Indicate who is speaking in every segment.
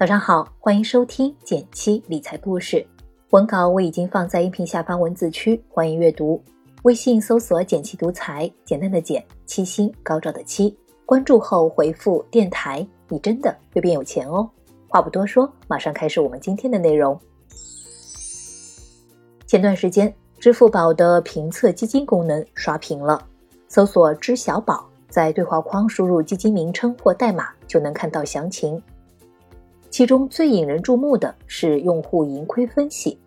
Speaker 1: 早上好，欢迎收听减七理财故事。文稿我已经放在音频下方文字区，欢迎阅读。微信搜索“减七独裁，简单的简，七星高照的七。关注后回复“电台”，你真的会变有钱哦。话不多说，马上开始我们今天的内容。前段时间，支付宝的评测基金功能刷屏了，搜索“知小宝”，在对话框输入基金名称或代码，就能看到详情。其中最引人注目的是用户盈亏分析，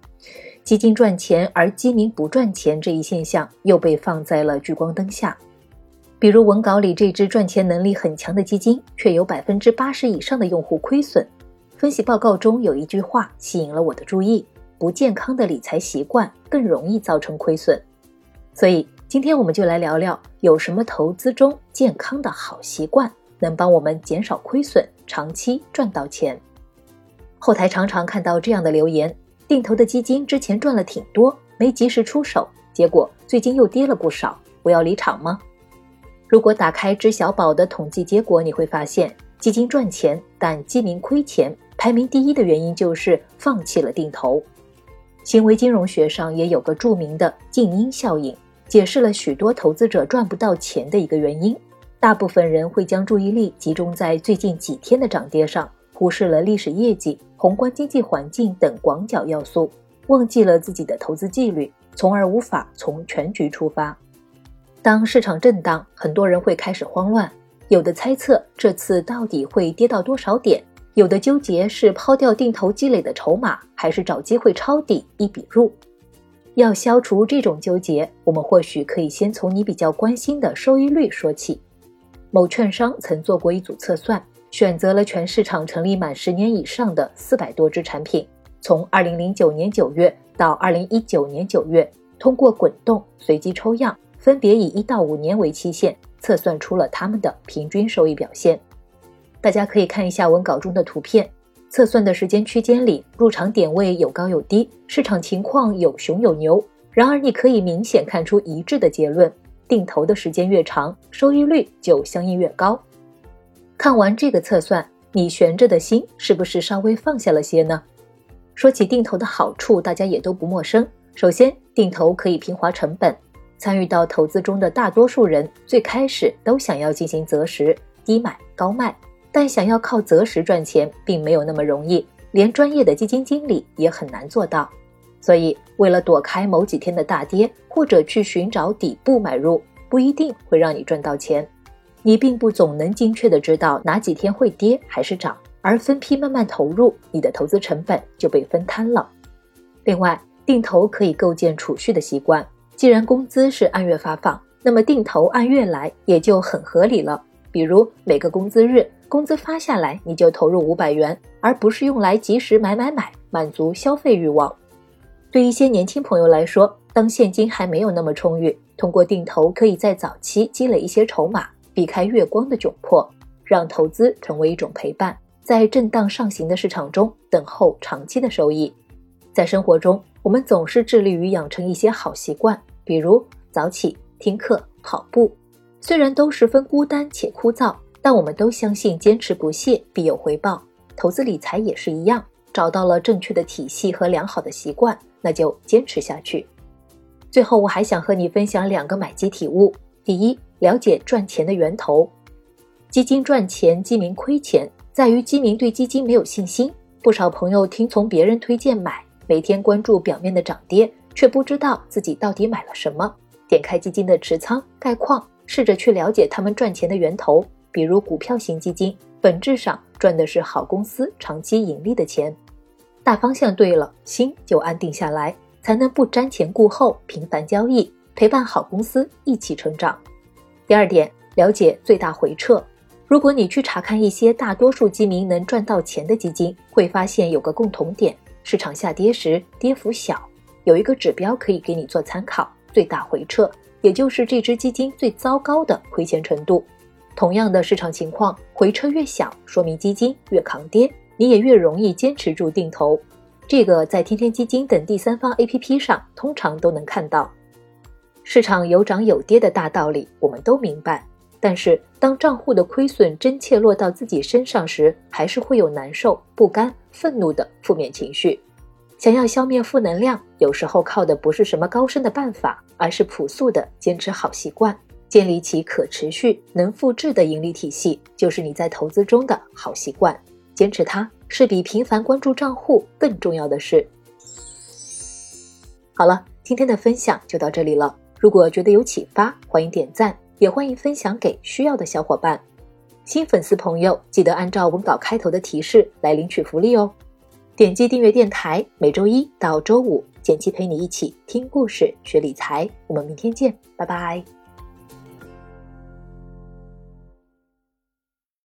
Speaker 1: 基金赚钱而基民不赚钱这一现象又被放在了聚光灯下。比如文稿里这只赚钱能力很强的基金，却有百分之八十以上的用户亏损。分析报告中有一句话吸引了我的注意：不健康的理财习惯更容易造成亏损。所以今天我们就来聊聊有什么投资中健康的好习惯，能帮我们减少亏损，长期赚到钱。后台常常看到这样的留言：定投的基金之前赚了挺多，没及时出手，结果最近又跌了不少，我要离场吗？如果打开知小宝的统计结果，你会发现，基金赚钱但基民亏钱，排名第一的原因就是放弃了定投。行为金融学上也有个著名的静音效应，解释了许多投资者赚不到钱的一个原因。大部分人会将注意力集中在最近几天的涨跌上。忽视了历史业绩、宏观经济环境等广角要素，忘记了自己的投资纪律，从而无法从全局出发。当市场震荡，很多人会开始慌乱，有的猜测这次到底会跌到多少点，有的纠结是抛掉定投积累的筹码，还是找机会抄底一笔入。要消除这种纠结，我们或许可以先从你比较关心的收益率说起。某券商曾做过一组测算。选择了全市场成立满十年以上的四百多只产品，从二零零九年九月到二零一九年九月，通过滚动随机抽样，分别以一到五年为期限，测算出了他们的平均收益表现。大家可以看一下文稿中的图片，测算的时间区间里，入场点位有高有低，市场情况有熊有牛。然而，你可以明显看出一致的结论：定投的时间越长，收益率就相应越高。看完这个测算，你悬着的心是不是稍微放下了些呢？说起定投的好处，大家也都不陌生。首先，定投可以平滑成本。参与到投资中的大多数人，最开始都想要进行择时，低买高卖。但想要靠择时赚钱，并没有那么容易，连专业的基金经理也很难做到。所以，为了躲开某几天的大跌，或者去寻找底部买入，不一定会让你赚到钱。你并不总能精确的知道哪几天会跌还是涨，而分批慢慢投入，你的投资成本就被分摊了。另外，定投可以构建储蓄的习惯。既然工资是按月发放，那么定投按月来也就很合理了。比如每个工资日，工资发下来你就投入五百元，而不是用来及时买买买，满足消费欲望。对一些年轻朋友来说，当现金还没有那么充裕，通过定投可以在早期积累一些筹码。避开月光的窘迫，让投资成为一种陪伴，在震荡上行的市场中等候长期的收益。在生活中，我们总是致力于养成一些好习惯，比如早起、听课、跑步。虽然都十分孤单且枯燥，但我们都相信坚持不懈必有回报。投资理财也是一样，找到了正确的体系和良好的习惯，那就坚持下去。最后，我还想和你分享两个买基体悟：第一，了解赚钱的源头，基金赚钱，基民亏钱，在于基民对基金没有信心。不少朋友听从别人推荐买，每天关注表面的涨跌，却不知道自己到底买了什么。点开基金的持仓概况，试着去了解他们赚钱的源头。比如股票型基金，本质上赚的是好公司长期盈利的钱。大方向对了，心就安定下来，才能不瞻前顾后，频繁交易，陪伴好公司一起成长。第二点，了解最大回撤。如果你去查看一些大多数基民能赚到钱的基金，会发现有个共同点：市场下跌时跌幅小。有一个指标可以给你做参考：最大回撤，也就是这只基金最糟糕的亏钱程度。同样的市场情况，回撤越小，说明基金越抗跌，你也越容易坚持住定投。这个在天天基金等第三方 APP 上通常都能看到。市场有涨有跌的大道理，我们都明白。但是当账户的亏损真切落到自己身上时，还是会有难受、不甘、愤怒的负面情绪。想要消灭负能量，有时候靠的不是什么高深的办法，而是朴素的坚持好习惯，建立起可持续、能复制的盈利体系，就是你在投资中的好习惯。坚持它是比频繁关注账户更重要的事。好了，今天的分享就到这里了。如果觉得有启发，欢迎点赞，也欢迎分享给需要的小伙伴。新粉丝朋友记得按照文稿开头的提示来领取福利哦。点击订阅电台，每周一到周五，简七陪你一起听故事、学理财。我们明天见，拜拜。